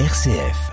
RCF.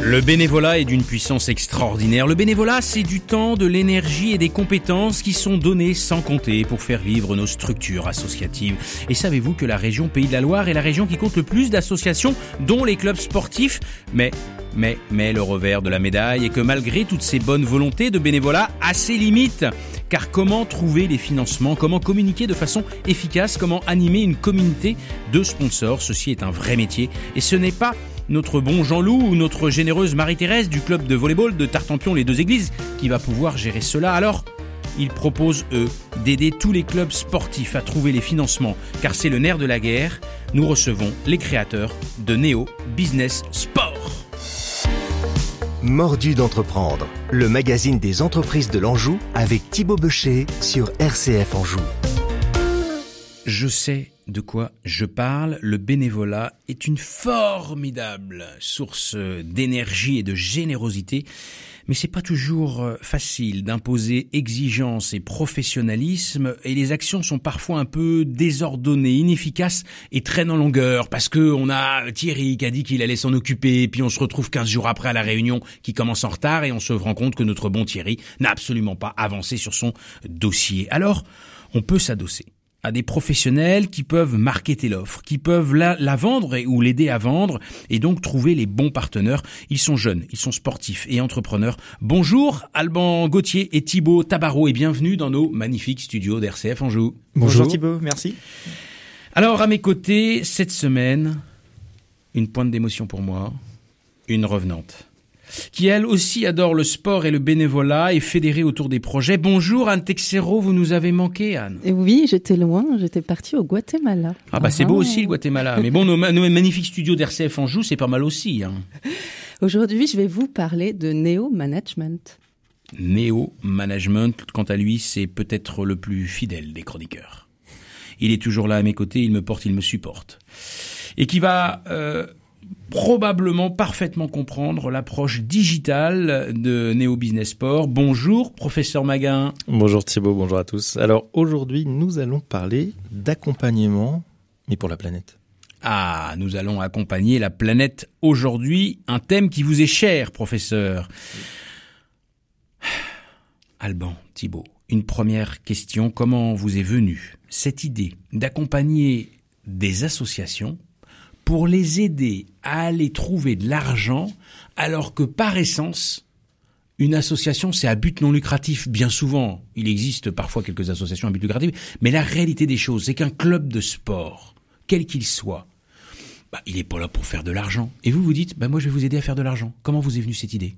Le bénévolat est d'une puissance extraordinaire. Le bénévolat, c'est du temps, de l'énergie et des compétences qui sont données sans compter pour faire vivre nos structures associatives. Et savez-vous que la région Pays de la Loire est la région qui compte le plus d'associations, dont les clubs sportifs? Mais, mais, le revers de la médaille est que malgré toutes ces bonnes volontés de bénévolat, à ses limites. Car comment trouver les financements Comment communiquer de façon efficace Comment animer une communauté de sponsors Ceci est un vrai métier et ce n'est pas notre bon Jean-Loup ou notre généreuse Marie-Thérèse du club de volleyball de Tartampion les deux églises qui va pouvoir gérer cela. Alors, ils proposent, eux, d'aider tous les clubs sportifs à trouver les financements, car c'est le nerf de la guerre. Nous recevons les créateurs de Neo Business Sport. Mordu d'entreprendre, le magazine des entreprises de l'Anjou avec Thibaut Becher sur RCF Anjou. Je sais de quoi je parle. Le bénévolat est une formidable source d'énergie et de générosité. Mais c'est pas toujours euh, facile d'imposer exigence et professionnalisme et les actions sont parfois un peu désordonnées, inefficaces et traînent en longueur parce que on a Thierry qui a dit qu'il allait s'en occuper puis on se retrouve 15 jours après à la réunion qui commence en retard et on se rend compte que notre bon Thierry n'a absolument pas avancé sur son dossier. Alors, on peut s'adosser à des professionnels qui peuvent marketer l'offre, qui peuvent la, la vendre et, ou l'aider à vendre et donc trouver les bons partenaires. Ils sont jeunes, ils sont sportifs et entrepreneurs. Bonjour Alban Gauthier et Thibaut Tabarot et bienvenue dans nos magnifiques studios d'RCF Anjou. Bonjour, Bonjour Thibaut, merci. Alors à mes côtés, cette semaine, une pointe d'émotion pour moi, une revenante qui elle aussi adore le sport et le bénévolat et fédérée autour des projets. Bonjour Anne Texero, vous nous avez manqué Anne. Oui, j'étais loin, j'étais partie au Guatemala. Ah bah c'est beau aussi le Guatemala. Mais bon, nos, magnifiques studios d'RCF en joue, c'est pas mal aussi. Hein. Aujourd'hui, je vais vous parler de Neo Management. Neo Management, quant à lui, c'est peut-être le plus fidèle des chroniqueurs. Il est toujours là à mes côtés, il me porte, il me supporte. Et qui va euh, probablement parfaitement comprendre l'approche digitale de Néo Business Sport. Bonjour, professeur Maguin. Bonjour Thibault, bonjour à tous. Alors aujourd'hui, nous allons parler d'accompagnement, mais pour la planète. Ah, nous allons accompagner la planète aujourd'hui, un thème qui vous est cher, professeur. Alban, Thibault, une première question. Comment vous est venue cette idée d'accompagner des associations pour les aider à aller trouver de l'argent alors que par essence, une association, c'est à but non lucratif. Bien souvent, il existe parfois quelques associations à but lucratif, mais la réalité des choses, c'est qu'un club de sport, quel qu'il soit, bah, il n'est pas là pour faire de l'argent. Et vous vous dites, bah, moi je vais vous aider à faire de l'argent. Comment vous est venue cette idée?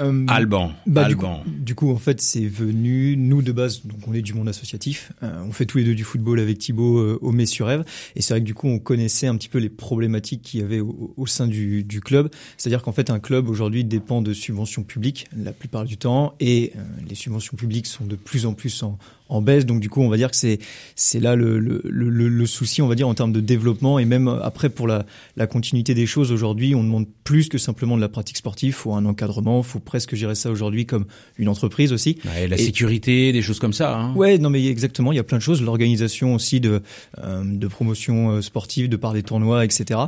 Euh, Alban. Bah, Alban. Du, coup, en fait, c'est venu. Nous de base, donc on est du monde associatif. Euh, on fait tous les deux du football avec Thibaut euh, au Messurev. Et c'est vrai que du coup, on connaissait un petit peu les problématiques qu'il y avait au, au sein du, du club. C'est-à-dire qu'en fait, un club aujourd'hui dépend de subventions publiques la plupart du temps, et euh, les subventions publiques sont de plus en plus en, en baisse. Donc du coup, on va dire que c'est c'est là le, le, le, le, souci, on va dire en termes de développement et même après pour la, la continuité des choses aujourd'hui, on demande plus que simplement de la pratique sportive. Faut un encadrement, faut presque gérer ça aujourd'hui comme une entreprise aussi. Ouais, la sécurité, des choses comme ça. Hein. Ouais, non mais exactement, il y a plein de choses. L'organisation aussi de euh, de promotion euh, sportive, de par des tournois, etc.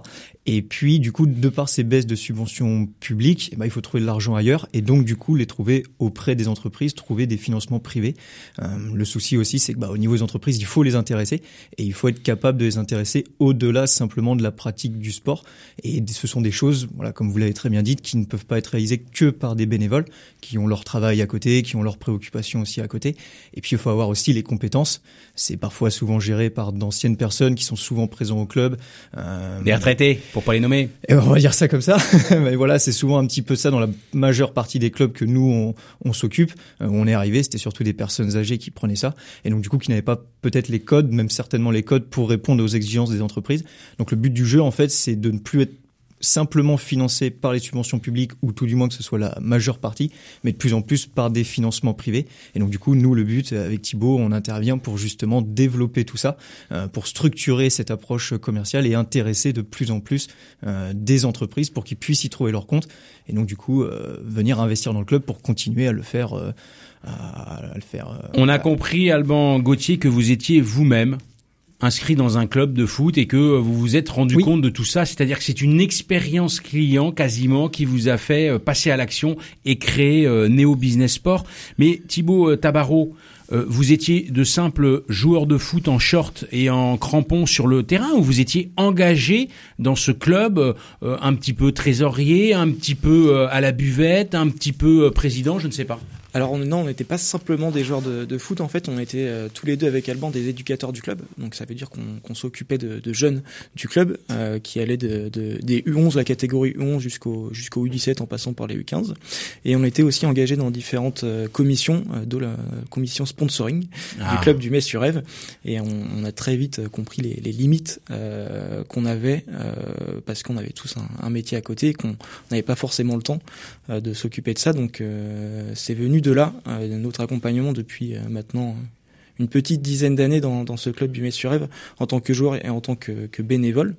Et puis du coup, de par ces baisses de subventions publiques, eh ben, il faut trouver de l'argent ailleurs et donc du coup les trouver auprès des entreprises, trouver des financements privés. Euh, le souci aussi, c'est que bah, au niveau des entreprises, il faut les intéresser et il faut être capable de les intéresser au-delà simplement de la pratique du sport. Et ce sont des choses, voilà, comme vous l'avez très bien dit, qui ne peuvent pas être réalisées que par des bénévoles qui ont leur travail à côté, qui ont leurs préoccupations aussi à côté. Et puis il faut avoir aussi les compétences. C'est parfois souvent géré par d'anciennes personnes qui sont souvent présents au club. Euh, des retraités, pas les nommer. Et on va dire ça comme ça. Mais voilà, c'est souvent un petit peu ça dans la majeure partie des clubs que nous on, on s'occupe. Euh, on est arrivé, c'était surtout des personnes âgées qui prenaient ça, et donc du coup qui n'avaient pas peut-être les codes, même certainement les codes pour répondre aux exigences des entreprises. Donc le but du jeu en fait, c'est de ne plus être simplement financé par les subventions publiques ou tout du moins que ce soit la majeure partie, mais de plus en plus par des financements privés. Et donc du coup, nous, le but avec Thibaut, on intervient pour justement développer tout ça, euh, pour structurer cette approche commerciale et intéresser de plus en plus euh, des entreprises pour qu'ils puissent y trouver leur compte. Et donc du coup, euh, venir investir dans le club pour continuer à le faire. à le faire on a compris, Alban Gauthier, que vous étiez vous-même inscrit dans un club de foot et que vous vous êtes rendu compte de tout ça, c'est-à-dire que c'est une expérience client quasiment qui vous a fait euh, passer à l'action et créer euh, Neo Business Sport. Mais Thibaut euh, Tabarot, vous étiez de simples joueurs de foot en short et en crampons sur le terrain ou vous étiez engagé dans ce club un petit peu trésorier, un petit peu à la buvette, un petit peu président, je ne sais pas alors non, on n'était pas simplement des joueurs de, foot, en fait, on était euh, tous les deux avec Alban des éducateurs du club. Donc ça veut dire qu'on s'occupait de, jeunes du club euh, qui allaient de, des U11, la catégorie U11 jusqu'au jusqu'au U17 en passant par les U15. Et on était aussi engagés dans différentes euh, commissions, dont la commission sponsoring du ah. club du Metz-sur-Ève. Et on, a très vite compris les, les limites qu'on avait parce qu'on avait tous un, un, métier à côté et qu'on n'avait pas forcément le temps de s'occuper de ça. Donc c'est venu de là, euh, notre accompagnement depuis euh, maintenant une petite dizaine d'années dans, ce club du sur Rêve en tant que joueur et en tant que, bénévole.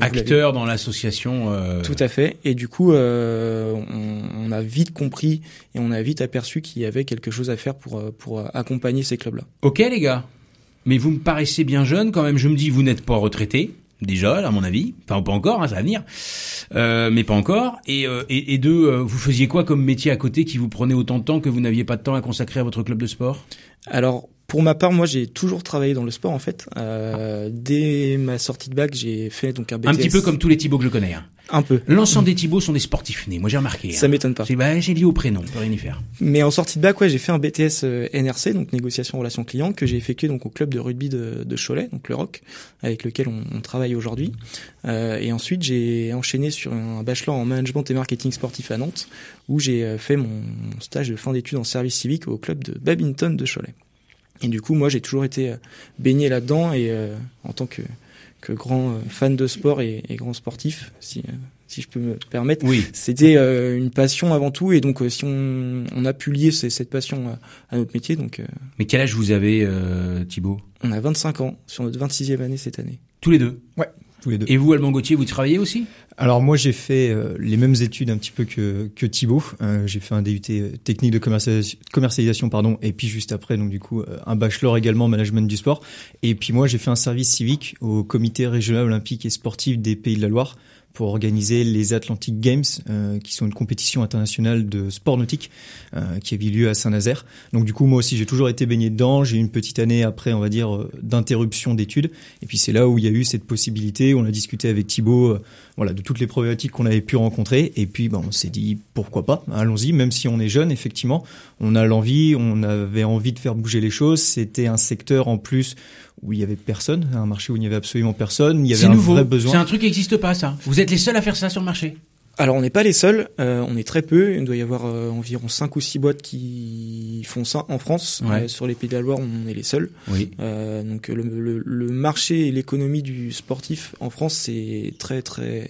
Acteur dans l'association. Euh, Tout à fait. Et du coup, on, a vite compris et on a vite aperçu qu'il y avait quelque chose à faire pour, pour accompagner ces clubs-là. Ok les gars, mais vous me paraissez bien jeune quand même. Je me dis, vous n'êtes pas retraité déjà, à mon avis. Enfin, pas encore, hein, ça va venir, euh, mais pas encore. Et, euh, et, et deux, euh, vous faisiez quoi comme métier à côté qui vous prenait autant de temps que vous n'aviez pas de temps à consacrer à votre club de sport? Alors, pour ma part, moi, j'ai toujours travaillé dans le sport, en fait. Euh, dès ma sortie de bac, j'ai fait donc un BTS. Un petit peu comme tous les Thibauts que je connais. Hein. Un peu. L'ensemble des Thibauts sont des sportifs nés. Moi, j'ai remarqué. Ça m'étonne pas. Bah, j'ai lié au prénom, on peut rien y faire. Mais en sortie de bac, ouais, j'ai fait un BTS euh, NRC, donc négociation relations clients, que j'ai effectué donc au club de rugby de, de Cholet, donc le ROC, avec lequel on, on travaille aujourd'hui. Euh, et ensuite, j'ai enchaîné sur un bachelor en management et marketing sportif à Nantes, où j'ai euh, fait mon stage de fin d'études en service civique au club de badminton de Cholet. Et du coup, moi, j'ai toujours été euh, baigné là-dedans et euh, en tant que, que grand euh, fan de sport et, et grand sportif, si, si je peux me permettre, oui. c'était une passion avant tout. Et donc, si on, on a pu lier cette passion à, notre métier, donc. Mais quel âge vous avez, Thibaut? On a 25 ans sur notre 26e année cette année. Tous les deux? Ouais. Et vous, Alban Gauthier, vous travaillez aussi? Alors moi, j'ai fait euh, les mêmes études un petit peu que, que Thibaut. Euh, j'ai fait un DUT euh, technique de commercialisation, commercialisation, pardon, et puis juste après, donc du coup, un bachelor également management du sport. Et puis moi, j'ai fait un service civique au Comité régional olympique et sportif des Pays de la Loire pour organiser les Atlantic Games, euh, qui sont une compétition internationale de sport nautique euh, qui a eu lieu à Saint-Nazaire. Donc du coup, moi aussi, j'ai toujours été baigné dedans. J'ai eu une petite année après, on va dire, euh, d'interruption d'études. Et puis c'est là où il y a eu cette possibilité. On a discuté avec Thibaut, voilà, de toutes les problématiques qu'on avait pu rencontrer. Et puis, ben, on s'est dit pourquoi pas, allons-y. Même si on est jeune, effectivement, on a l'envie, on avait envie de faire bouger les choses. C'était un secteur en plus où il y avait personne, un marché où il n'y avait absolument personne. Il y avait un vrai besoin. C'est un truc qui n'existe pas, ça. Vous êtes les seuls à faire ça sur le marché. Alors on n'est pas les seuls, euh, on est très peu. Il doit y avoir euh, environ 5 ou 6 boîtes qui font ça en France. Euh, sur les Pays de la Loire, on est les seuls. Oui. donc le, le, le, marché et l'économie du sportif en France, c'est très très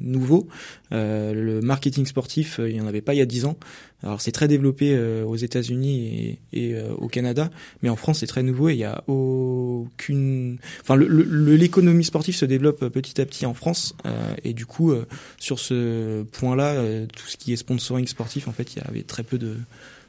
nouveau. le marketing sportif, il n'y en avait pas il y a 10 ans. Alors c'est très développé euh, aux États-Unis et, et euh, au Canada, mais en France c'est très nouveau et il y a aucune. Enfin, l'économie le, sportive se développe petit à petit en France euh, et du coup sur ce point-là, tout ce qui est sponsoring sportif, en fait, il y avait très peu de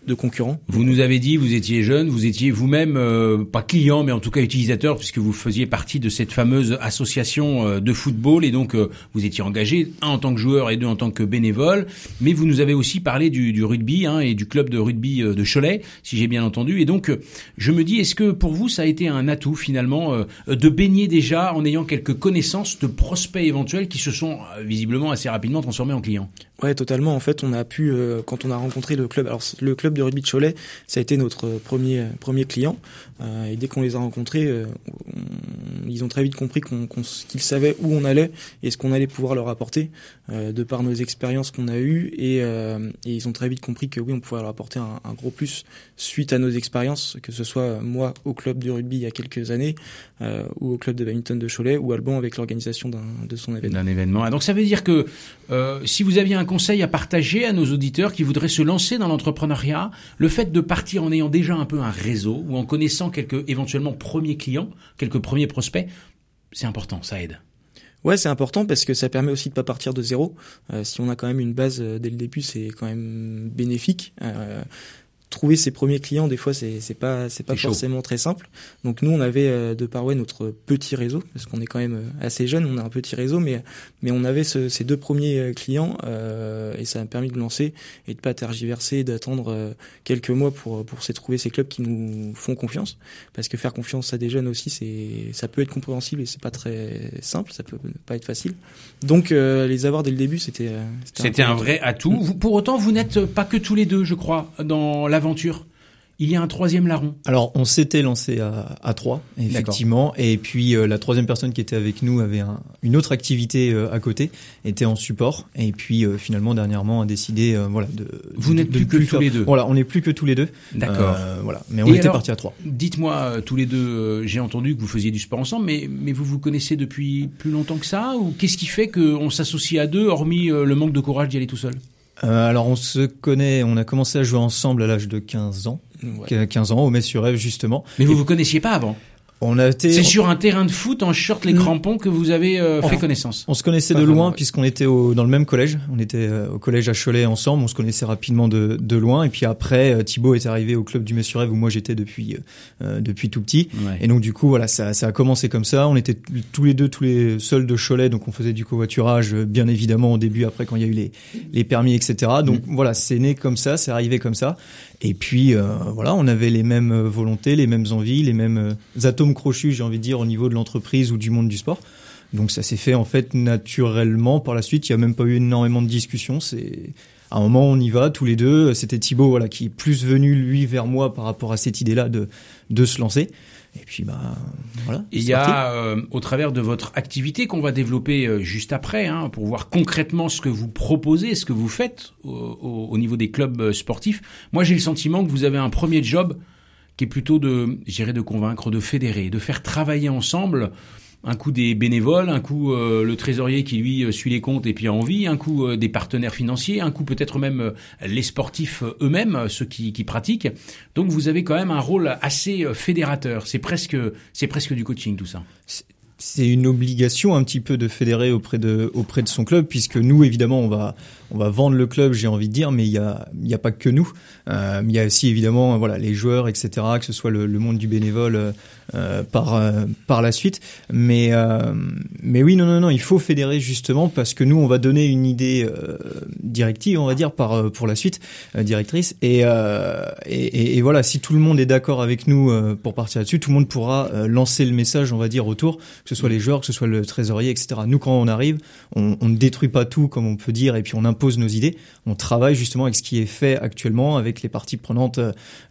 de concurrents. Vous nous avez dit, vous étiez jeune, vous étiez vous-même euh, pas client, mais en tout cas utilisateur, puisque vous faisiez partie de cette fameuse association euh, de football, et donc euh, vous étiez engagé, un en tant que joueur et deux en tant que bénévole. Mais vous nous avez aussi parlé du, du rugby hein, et du club de rugby de Cholet, si j'ai bien entendu. Et donc, je me dis, est-ce que pour vous, ça a été un atout finalement de baigner déjà en ayant quelques connaissances de prospects éventuels qui se sont visiblement assez rapidement transformés en clients? Ouais, totalement. En fait, on a pu, quand on a rencontré le club, alors le club de rugby de Cholet, ça a été notre premier premier client. Euh, et dès qu'on les a rencontrés, euh, ils ont très vite compris qu'on, qu'ils savaient où on allait et ce qu'on allait pouvoir leur apporter euh, de par nos expériences qu'on a eues. Et, et, ils ont très vite compris que oui, on pouvait leur apporter un, un, gros plus suite à nos expériences, que ce soit moi au club de rugby il y a quelques années ou au club de badminton de Cholet ou Alban avec l'organisation d'un, de son événement. D'un événement. donc ça veut dire que si vous aviez un conseil à partager à nos auditeurs qui voudraient se lancer dans l'entrepreneuriat, le fait de partir en ayant déjà un peu un réseau ou en connaissant quelques éventuellement premiers clients, quelques premiers prospects, c'est important, ça aide. Ouais, c'est important parce que ça permet aussi de pas partir de zéro. Euh, si on a quand même une base euh, dès le début, c'est quand même bénéfique. Euh, trouver ses premiers clients des fois c'est c'est pas c'est pas forcément très simple. Donc nous on avait euh, de par ouais notre petit réseau parce qu'on est quand même euh, assez jeune on a un petit réseau mais mais on avait ce, ces deux premiers euh, clients euh, et ça a permis de lancer et de pas tergiverser d'attendre quelques mois pour pour trouver ces clubs qui nous font confiance. Parce que faire confiance à des jeunes aussi c'est ça peut être compréhensible et c'est pas très simple ça peut pas être facile. Donc les avoir dès le début c'était c'était un, un, vrai atout. Vous, pour autant vous n'êtes pas que tous les deux je crois dans la il y a un troisième larron. Alors, on s'était lancé à, à trois, effectivement. Et puis, euh, la troisième personne qui était avec nous avait un, une autre activité euh, à côté, était en support. Et puis, euh, finalement, dernièrement, a décidé, voilà, de. Vous n'êtes plus que tous les deux. Voilà, on n'est plus que tous les deux. D'accord. voilà, mais on était partis à trois. Dites-moi, tous les deux, j'ai entendu que vous faisiez du sport ensemble, mais mais vous vous connaissez depuis plus longtemps que ça, ou qu'est-ce qui fait qu'on s'associe à deux, hormis le manque de courage d'y aller tout seul? Euh, alors on se connaît, on a commencé à jouer ensemble à l'âge de 15 ans, ouais. 15 ans au Metz sur Rêve justement. Mais vous Et... vous connaissiez pas avant? On a été. C'est sur un terrain de foot en short les mm. crampons que vous avez euh, fait connaissance. On se connaissait Pas de loin ouais. puisqu'on était au, dans le même collège. On était euh, au collège à Cholet ensemble. On se connaissait rapidement de, de loin. Et puis après, euh, Thibaut est arrivé au club du Messurève où moi j'étais depuis euh, depuis tout petit. Ouais. Et donc du coup voilà, ça, ça a commencé comme ça. On était tous les deux tous les seuls de Cholet, donc on faisait du covoiturage bien évidemment au début. Après quand il y a eu les les permis etc. Donc mm. voilà, c'est né comme ça, c'est arrivé comme ça. Et puis euh, voilà, on avait les mêmes volontés, les mêmes envies, les mêmes euh, crochus, j'ai envie de dire, au niveau de l'entreprise ou du monde du sport. Donc ça s'est fait en fait naturellement. Par la suite, il y a même pas eu énormément de discussions. C'est à un moment on y va tous les deux. C'était Thibaut voilà qui est plus venu lui vers moi par rapport à cette idée-là de de se lancer. Et puis bah voilà. Il y a euh, au travers de votre activité qu'on va développer euh, juste après, hein, pour voir concrètement ce que vous proposez, ce que vous faites au, au, au niveau des clubs euh, sportifs. Moi, j'ai le sentiment que vous avez un premier job qui est plutôt de, j'irais, de convaincre, de fédérer, de faire travailler ensemble un coup des bénévoles, un coup euh, le trésorier qui lui euh, suit les comptes et puis a envie, un coup euh, des partenaires financiers, un coup peut-être même les sportifs eux-mêmes, ceux qui, qui, pratiquent. Donc vous avez quand même un rôle assez fédérateur. C'est presque, c'est presque du coaching tout ça c'est une obligation un petit peu de fédérer auprès de auprès de son club puisque nous évidemment on va on va vendre le club j'ai envie de dire mais il y a y a pas que nous. Euh, il y a aussi évidemment voilà les joueurs etc que ce soit le, monde du bénévole euh, par euh, par la suite. Mais oui non non non il faut fédérer justement parce que nous on va donner une idée directive on va dire par pour la suite directrice. Et, voilà si tout le monde est d'accord avec nous pour partir là-dessus tout le monde pourra lancer le message on va dire autour que ce soit les joueurs, que ce soit le trésorier, etc. Nous, quand on arrive, on, on, ne détruit pas tout, comme on peut dire, et puis on impose nos idées. On travaille justement avec ce qui est fait actuellement, avec les parties prenantes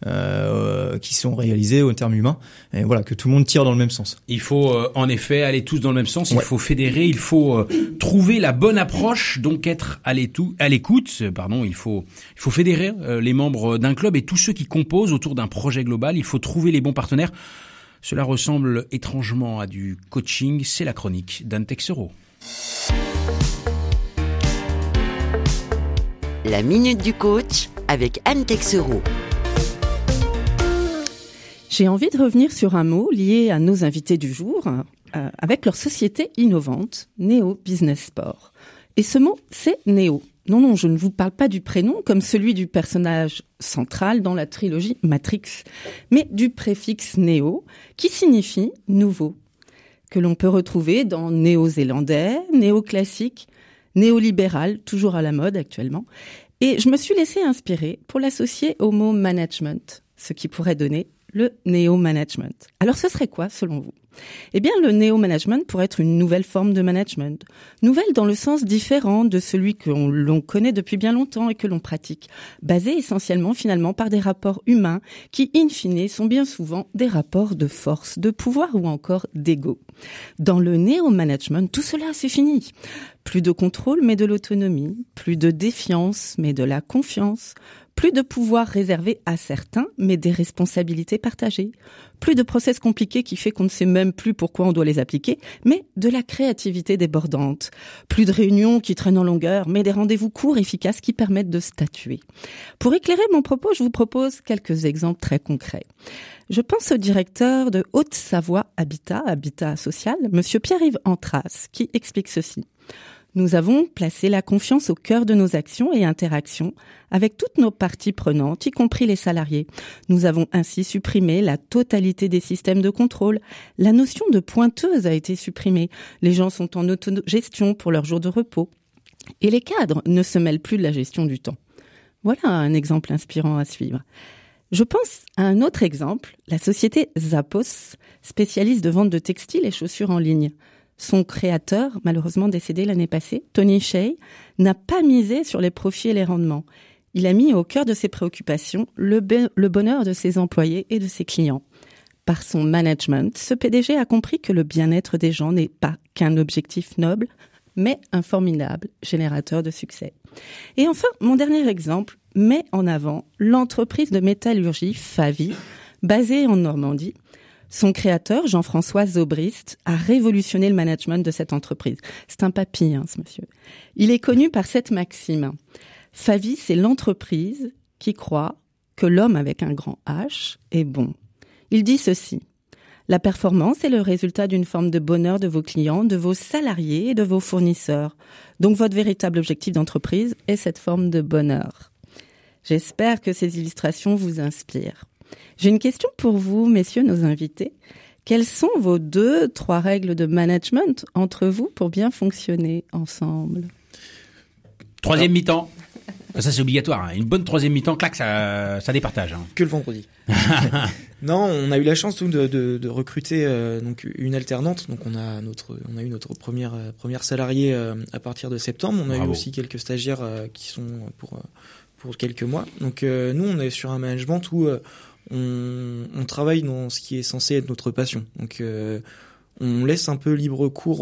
euh, qui sont réalisées au terme humain, et voilà, que tout le monde tire dans le même sens. Il faut euh, en effet aller tous dans le même sens. Il ouais. faut fédérer, il faut euh, trouver la bonne approche, donc être à l'écoute. Pardon, il faut il faut fédérer euh, les membres d'un club et tous ceux qui composent autour d'un projet global. Il faut trouver les bons partenaires. Cela ressemble étrangement à du coaching, c'est la chronique d'Anne Texero. La minute du coach avec Anne Texero. J'ai envie de revenir sur un mot lié à nos invités du jour, euh, avec leur société innovante, Neo Business Sport. Et ce mot, c'est Neo. Non, non, je ne vous parle pas du prénom comme celui du personnage central dans la trilogie Matrix, mais du préfixe néo qui signifie nouveau, que l'on peut retrouver dans néo-zélandais, néo-classique, néolibéral, toujours à la mode actuellement. Et je me suis laissé inspirer pour l'associer au mot management, ce qui pourrait donner le néo-management. Alors ce serait quoi selon vous? Eh bien, le néo-management pourrait être une nouvelle forme de management. Nouvelle dans le sens différent de celui que l'on connaît depuis bien longtemps et que l'on pratique. Basé essentiellement finalement par des rapports humains qui, in fine, sont bien souvent des rapports de force, de pouvoir ou encore d'ego. Dans le néo-management, tout cela, c'est fini. Plus de contrôle, mais de l'autonomie. Plus de défiance, mais de la confiance. Plus de pouvoir réservé à certains, mais des responsabilités partagées. Plus de process compliqués qui fait qu'on ne sait même plus pourquoi on doit les appliquer, mais de la créativité débordante. Plus de réunions qui traînent en longueur, mais des rendez-vous courts, efficaces qui permettent de statuer. Pour éclairer mon propos, je vous propose quelques exemples très concrets. Je pense au directeur de Haute-Savoie Habitat, Habitat Social, monsieur Pierre-Yves Antras, qui explique ceci. Nous avons placé la confiance au cœur de nos actions et interactions avec toutes nos parties prenantes, y compris les salariés. Nous avons ainsi supprimé la totalité des systèmes de contrôle. La notion de pointeuse a été supprimée. Les gens sont en autogestion pour leurs jours de repos. Et les cadres ne se mêlent plus de la gestion du temps. Voilà un exemple inspirant à suivre. Je pense à un autre exemple, la société Zappos, spécialiste de vente de textiles et chaussures en ligne. Son créateur, malheureusement décédé l'année passée, Tony Shea, n'a pas misé sur les profits et les rendements. Il a mis au cœur de ses préoccupations le, bonheur de ses employés et de ses clients. Par son management, ce PDG a compris que le bien-être des gens n'est pas qu'un objectif noble, mais un formidable générateur de succès. Et enfin, mon dernier exemple met en avant l'entreprise de métallurgie Favi, basée en Normandie, son créateur, Jean-François Zobrist, a révolutionné le management de cette entreprise. C'est un papy, hein, ce monsieur. Il est connu par cette maxime. Favi, c'est l'entreprise qui croit que l'homme avec un grand H est bon. Il dit ceci. La performance est le résultat d'une forme de bonheur de vos clients, de vos salariés et de vos fournisseurs. Donc votre véritable objectif d'entreprise est cette forme de bonheur. J'espère que ces illustrations vous inspirent. J'ai une question pour vous, messieurs, nos invités. Quelles sont vos deux, trois règles de management entre vous pour bien fonctionner ensemble? Troisième mi-temps. Ça c'est obligatoire. Hein. Une bonne troisième mi-temps, clac, ça, ça départage. Hein. Que le vendredi. non, on a eu la chance de, de, de recruter euh, donc une alternante. Donc on a notre, on a eu notre première euh, première salariée euh, à partir de septembre. On a eu aussi quelques stagiaires qui sont pour pour quelques mois. Donc nous, on est sur un management où on, on, travaille dans ce qui est censé être notre passion. Donc euh, on laisse un peu libre cours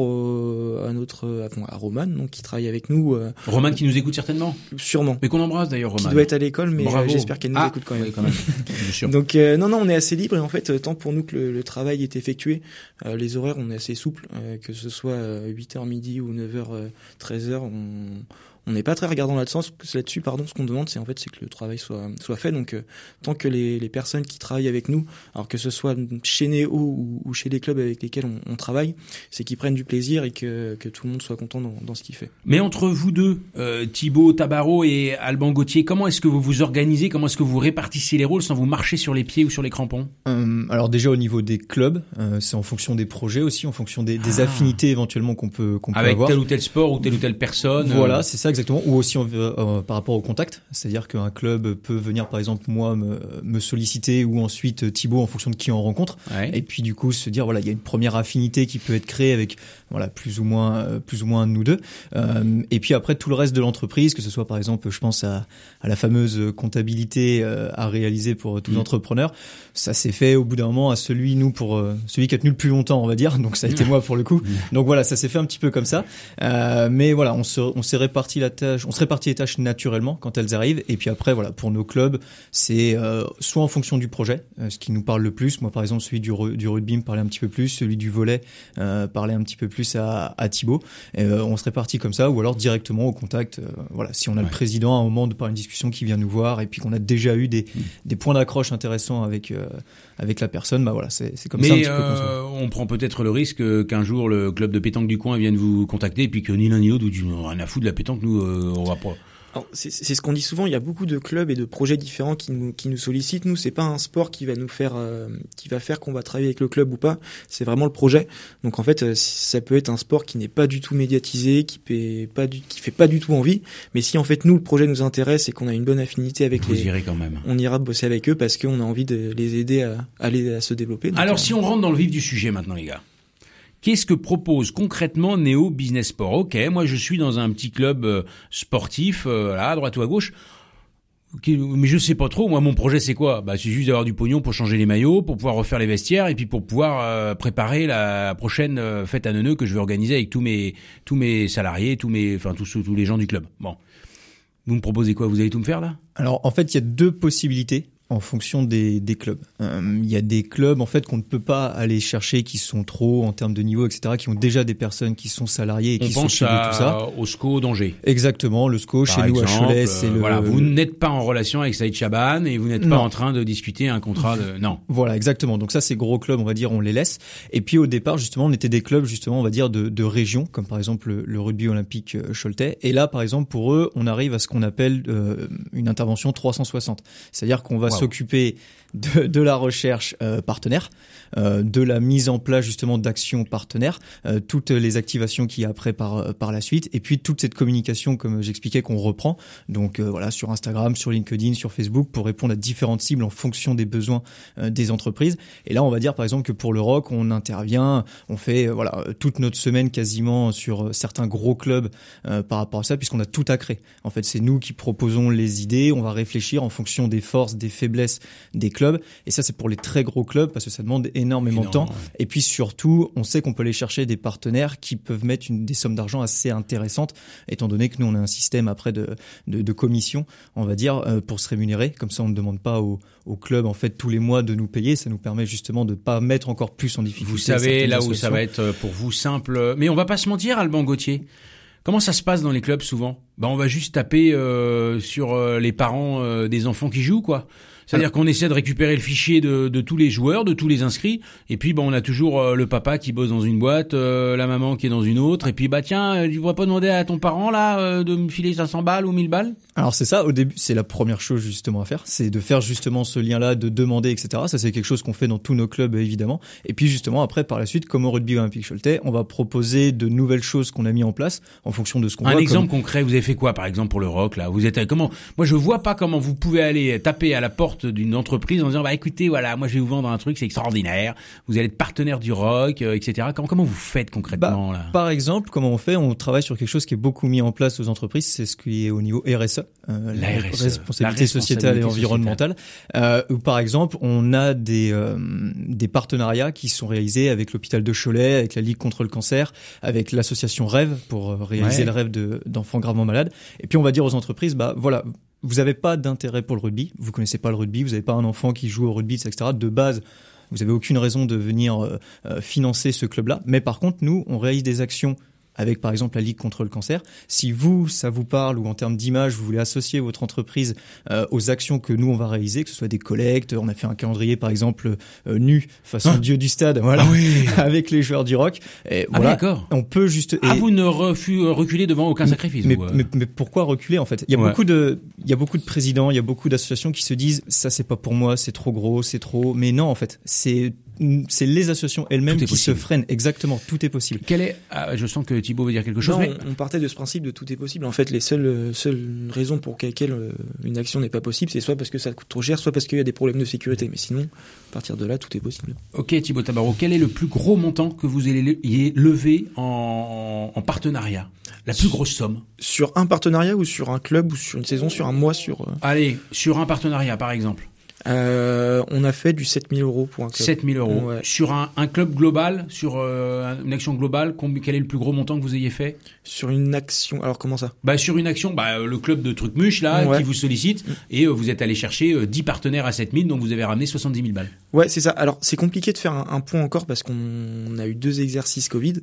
à notre à, Roman donc qui travaille avec nous euh, Roman qui nous écoute certainement. sûrement. Mais qu'on embrasse d'ailleurs Roman. qui doit être à l'école mais euh, j'espère qu'elle nous ah, écoute quand même, quand même. donc euh, non non on est assez libre et en fait tant pour nous que le, le travail est effectué les horaires on est assez souple que ce soit 8h midi ou 9h 13h on on n'est pas très regardant là-dessus, pardon. Ce qu'on demande, c'est en fait, c'est que le travail soit soit fait. Donc, euh, tant que les, les, personnes qui travaillent avec nous, alors que ce soit chez Néo ou, ou chez les clubs avec lesquels on, on travaille, c'est qu'ils prennent du plaisir et que, que tout le monde soit content dans, dans ce qu'il fait. Mais entre vous deux, euh, Thibaut Tabarot et Alban Gauthier, comment est-ce que vous vous organisez? Comment est-ce que vous répartissez les rôles sans vous marcher sur les pieds ou sur les crampons? Euh, Alors déjà au niveau des clubs, euh, c'est en fonction des projets aussi, en fonction des, des ah. affinités éventuellement qu'on peut qu'on peut avec avoir. tel ou tel sport ou telle ou telle personne. Voilà, c'est ça exactement. Ou aussi euh, par rapport au contact, c'est-à-dire qu'un club peut venir par exemple moi me, me, solliciter ou ensuite Thibaut en fonction de qui on rencontre, et puis du coup se dire voilà il y a une première affinité qui peut être créée avec voilà plus ou moins euh, plus ou moins nous deux, euh, et puis après tout le reste de l'entreprise, que ce soit par exemple je pense à, à la fameuse comptabilité euh, à réaliser pour tous les mm. entrepreneurs, ça s'est fait au bout d'un moment à celui nous pour euh, celui qui a tenu le plus longtemps on va dire, donc ça a été moi pour le coup, mm. donc voilà ça s'est fait un petit peu comme ça, mais voilà on se on s'est réparti la tâche on se répartit les tâches naturellement quand elles arrivent. Et puis après, voilà, pour nos clubs, c'est euh, soit en fonction du projet, euh, ce qui nous parle le plus. Moi, par exemple, celui du, du rugby me parlait un petit peu plus, celui du volet euh, parlait un petit peu plus à, à Thibaut. Et, on se répartit comme ça, ou alors directement au contact. voilà, si on a le président à un moment de par une discussion qui vient nous voir, et puis qu'on a déjà eu des, mmh. des points d'accroche intéressants avec avec la personne, bah voilà, c'est comme Mais ça petit peu on prend peut-être le risque qu'un jour le club de pétanque du coin vienne vous contacter et puis que ni l'un ni l'autre vous dit rien à foutre de la pétanque, nous on va pas C'est c'est ce qu'on dit souvent. Il y a beaucoup de clubs et de projets différents qui nous qui nous sollicitent. Nous, c'est pas un sport qui va nous faire euh, qui va faire qu'on va travailler avec le club ou pas. C'est vraiment le projet. Donc en fait, euh, ça peut être un sport qui n'est pas du tout médiatisé, qui fait pas du qui fait pas du tout envie. Mais si en fait nous le projet nous intéresse et qu'on a une bonne affinité avec Vous les, irez quand même. on ira bosser avec eux parce qu'on a envie de les aider à, à, aller à se développer. Donc, Alors euh, si on rentre dans le vif du sujet maintenant les gars. Qu'est-ce que propose concrètement Néo Business Sport Ok, moi je suis dans un petit club euh, sportif, euh, là, à droite ou à gauche. Mais je sais pas trop. Moi, mon projet, c'est quoi? Bah, c'est juste d'avoir du pognon pour changer les maillots, pour pouvoir refaire les vestiaires, et puis pour pouvoir euh, préparer la prochaine fête à Neuneu que je vais organiser avec tous mes tous mes salariés, tous mes, enfin tous tous les gens du club. Bon, vous me proposez quoi? Vous allez tout me faire là? Alors en fait, il y a deux possibilités en fonction des, des clubs. Euh, Il y a des clubs en fait qu'on ne peut pas aller chercher qui sont trop en termes de niveau, etc., qui ont déjà des personnes qui sont salariées et On qui pense s'occupent de tout ça. à, au SCO d'Angers. Exactement, le SCO Par chez nous à Cholet, euh, c'est le voilà, vous n'êtes pas en relation avec Saïd Chaban et vous n'êtes pas en train de discuter un contrat de non. Voilà, exactement. Donc ça, c'est gros clubs, on va dire, on les laisse. Et puis au départ, justement, on était des clubs, justement, on va dire, de, de région, comme par exemple le, le rugby olympique euh, Choletais. Et là, par exemple, pour eux, on arrive à ce qu'on appelle euh, une intervention 360. C'est-à-dire qu'on va Wow. S'occuper de, de la recherche euh, partenaire, euh, de la mise en place justement d'actions partenaires, euh, toutes les activations qu'il y a après par euh, par la suite, et puis toute cette communication, comme j'expliquais, qu'on reprend. Donc euh, voilà, sur Instagram, sur LinkedIn, sur Facebook, pour répondre à différentes cibles en fonction des besoins euh, des entreprises. Et là, on va dire par exemple que pour le rock, on intervient, on fait voilà toute notre semaine quasiment sur certains gros clubs par rapport à ça, puisqu'on a tout à créer. En fait, c'est nous qui proposons les idées, on va réfléchir en fonction des forces, des faiblesses des clubs. Et ça, c'est pour les très gros clubs parce que ça demande énormément de temps. Ouais. Et puis surtout, on sait qu'on peut aller chercher des partenaires qui peuvent mettre une, des sommes d'argent assez intéressantes, étant donné que nous, on a un système après de, de, de commission, on va dire, euh, pour se rémunérer. Comme ça, on ne demande pas au, au club, en fait, tous les mois de nous payer. Ça nous permet justement de pas mettre encore plus en difficulté. Vous savez là où ça va être euh, pour vous simple. Mais on va pas se mentir, Alban Gauthier. Comment ça se passe dans les clubs souvent? Ben on va juste taper euh, sur euh, les parents euh, des enfants qui jouent quoi. C'est-à-dire qu'on essaie de récupérer le fichier de, de tous les joueurs, de tous les inscrits, et puis ben on a toujours euh, le papa qui bosse dans une boîte, euh, la maman qui est dans une autre, et puis bah tiens, euh, tu pourrais pas demander à ton parent là euh, de me filer 500 balles ou 1000 balles? Alors c'est ça, au début, c'est la première chose justement à faire, c'est de faire justement ce lien-là, de demander, etc. Ça c'est quelque chose qu'on fait dans tous nos clubs évidemment. Et puis justement après, par la suite, comme au rugby olympique Choletais, on va proposer de nouvelles choses qu'on a mis en place en fonction de ce qu'on Un voit. exemple comme- concret, vous avez fait quoi par exemple pour le rock là? Vous êtes comment? Moi je vois pas comment vous pouvez aller taper à la porte d'une entreprise en disant bah écoutez voilà moi je vais vous vendre un truc c'est extraordinaire. Vous allez être partenaire du rock euh, etc. Comment comment vous faites concrètement là? Par exemple, comment on fait? On travaille sur quelque chose qui est beaucoup mis en place aux entreprises, c'est ce qui est au niveau RSE, euh, La RSE, la responsabilité sociétale et responsabilité environnementale. Euh, où par exemple, on a des des partenariats qui sont réalisés avec l'hôpital de Cholet, avec la Ligue contre le cancer, avec l'association Rêve pour réaliser Ouais. le rêve de- d'enfants gravement malades. Et puis on va dire aux entreprises, bah voilà. Vous n'avez pas d'intérêt pour le rugby, vous connaissez pas le rugby, vous n'avez pas un enfant qui joue au rugby, etc. De base, vous avez aucune raison de venir euh, euh, financer ce club-là. Mais par contre, nous, on réalise des actions avec par exemple la Ligue contre le cancer. Si vous, ça vous parle ou en termes d'image, vous voulez associer votre entreprise euh, aux actions que nous, on va réaliser, que ce soit des collectes, on a fait un calendrier par exemple euh, nu, façon Ah. dieu du stade, voilà, avec les joueurs du rock. Et Ah voilà, d'accord. on peut juste... Ah et- vous ne refu- euh, reculez devant aucun sacrifice. mais, vous, euh. mais, mais pourquoi reculer en fait? Il y a Ouais. beaucoup de, il y a beaucoup de présidents, il y a beaucoup d'associations qui se disent ça c'est pas pour moi, c'est trop gros, c'est trop. Mais non en fait, c'est c'est les associations elles-mêmes qui se freinent. Exactement, tout est possible. Quel est ah, Je sens que Thibaut veut dire quelque chose. Non, mais on, partait de ce principe de tout est possible. En fait, les seules, euh, seules raisons pour lesquelles euh, une action n'est pas possible, c'est soit parce que ça coûte trop cher, soit parce qu'il y a des problèmes de sécurité. Mais sinon, à partir de là, tout est possible. Ok Thibaut Tabarot, quel est le plus gros montant que vous ayez levé en, en partenariat? La plus grosse somme? Sur un partenariat ou sur un club ou sur une saison, sur un mois, sur. euh, Allez, sur un partenariat par exemple, euh, on a fait du 7000 euros pour un club. 7000 euros. Ouais. Sur un, un club global, sur euh, une action globale, quel est le plus gros montant que vous ayez fait? Sur une action. Alors comment ça? Bah, Sur une action, bah, euh, le club de Trucmuche là, Ouais. qui vous sollicite, et euh, vous êtes allé chercher euh, 10 partenaires à 7000, donc vous avez ramené 70 000 balles. Ouais, c'est ça. Alors, c'est compliqué de faire un, un point encore parce qu'on a eu deux exercices Covid.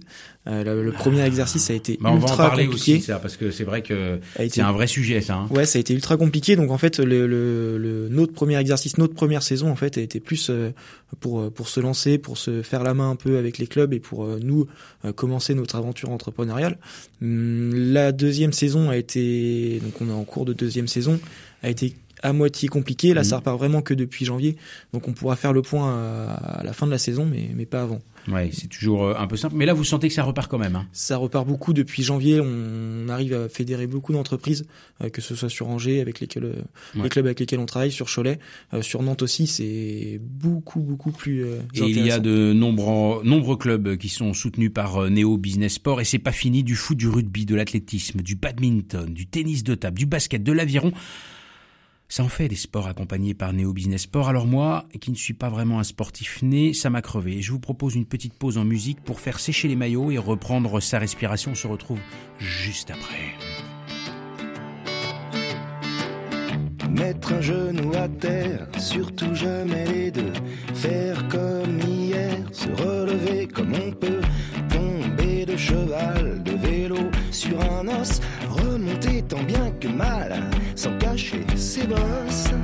Euh, le, le premier exercice a été Bah, on va en ultra parler compliqué. aussi, ça, parce que c'est vrai que été- c'est un vrai sujet ça. hein. Ouais, ça a été ultra compliqué. Donc en fait, le, le, le- notre premier exercice notre première saison en fait, a été plus pour pour se lancer, pour se faire la main un peu avec les clubs et pour nous commencer notre aventure entrepreneuriale. Hum, la deuxième saison a été, donc on est en cours de deuxième saison, a été à moitié compliqué. Là, ça mhm. repart vraiment que depuis janvier. Donc, on pourra faire le point à, la fin de la saison, mais, mais pas avant. Ouais, c'est toujours euh, un peu simple. Mais là, vous sentez que ça repart quand même. Hein. Ça repart beaucoup depuis janvier. On arrive à fédérer beaucoup d'entreprises, euh, que ce soit sur Angers, avec euh, les clubs avec lesquels on travaille, sur Cholet, sur Nantes aussi. C'est beaucoup, beaucoup plus. et il y a de nombreux, nombreux clubs qui sont soutenus par Neo Business Sport. Et c'est pas fini du foot, du rugby, de l'athlétisme, du badminton, du tennis de table, du basket, de l'aviron. Ça en fait des sports accompagnés par Neo Business Sport. Alors moi, qui ne suis pas vraiment un sportif né, ça m'a crevé. Je vous propose une petite pause en musique pour faire sécher les maillots et reprendre sa respiration. On se retrouve juste après. Mettre un genou à terre, surtout jamais les deux. Faire comme hier, se relever comme on peut. Tomber de cheval, de vélo, sur un os, remonter tant bien que mal, sans cacher ses bosses.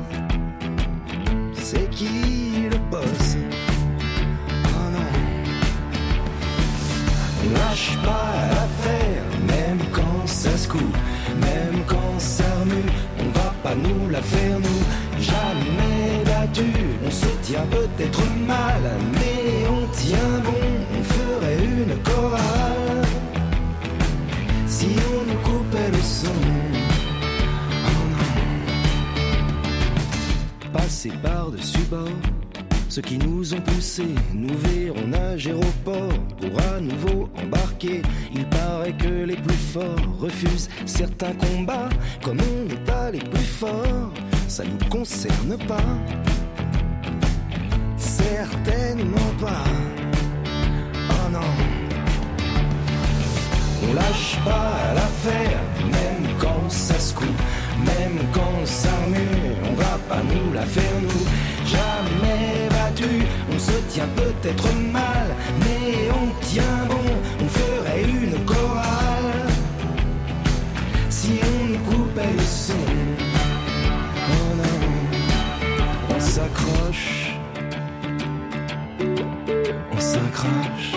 C'est qui le boss? Oh non, on lâche pas l'affaire, même quand ça se coupe, même quand ça remue, on va pas nous la faire nous, jamais battu, on se tient peut-être mal, Par-dessus bord, ceux qui nous ont poussés, nous verront nager au port pour à nouveau embarquer. Il paraît que les plus forts refusent certains combats, comme on n'est pas les plus forts, ça nous concerne pas. Certainement pas. Oh non. On lâche pas l'affaire, même quand ça se coupe, même quand ça va pas nous la faire nous. Jamais battu, on se tient peut-être mal, mais on tient bon, on ferait une chorale. Si on coupait le son, oh non, on s'accroche, on s'accroche.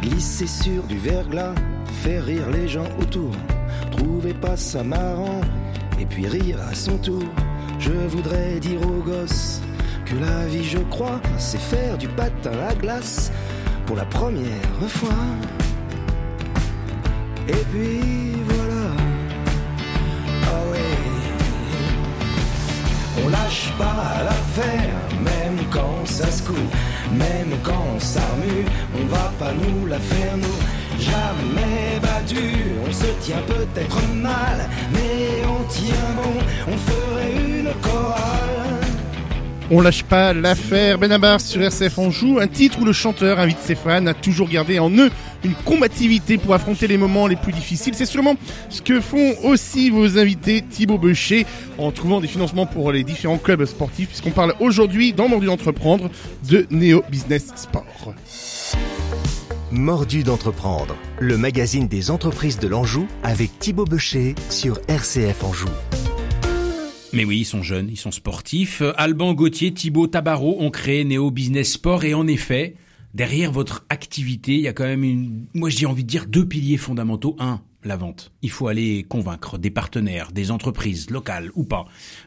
Glisser sur du verglas, faire rire les gens autour. Pas ça marrant, et puis rire à son tour. Je voudrais dire aux gosses que la vie, je crois, c'est faire du patin à glace pour la première fois. Et puis voilà. Ah ouais. On lâche pas l'affaire, même quand ça se coupe, même quand ça remue, on va pas nous la faire nous. Jamais battu, on se tient peut-être mal, mais on tient bon, on ferait une chorale. On lâche pas l'affaire Benabar sur RCF Anjou, un titre où le chanteur invite ses fans à toujours garder en eux une combativité pour affronter les moments les plus difficiles. C'est sûrement ce que font aussi vos invités Thibaut Becher en trouvant des financements pour les différents clubs sportifs puisqu'on parle aujourd'hui dans Mordu d'entreprendre de Neo Business Sport. Mordu d'entreprendre, le magazine des entreprises de l'Anjou avec Thibaut Becher sur RCF Anjou. Mais oui, ils sont jeunes, ils sont sportifs. Alban Gauthier, Thibaut Tabarot ont créé Neo Business Sport et en effet, derrière votre activité, il y a quand même une, moi j'ai envie de dire deux piliers fondamentaux. Un, la vente. Il faut aller convaincre des partenaires, des entreprises locales ou pas,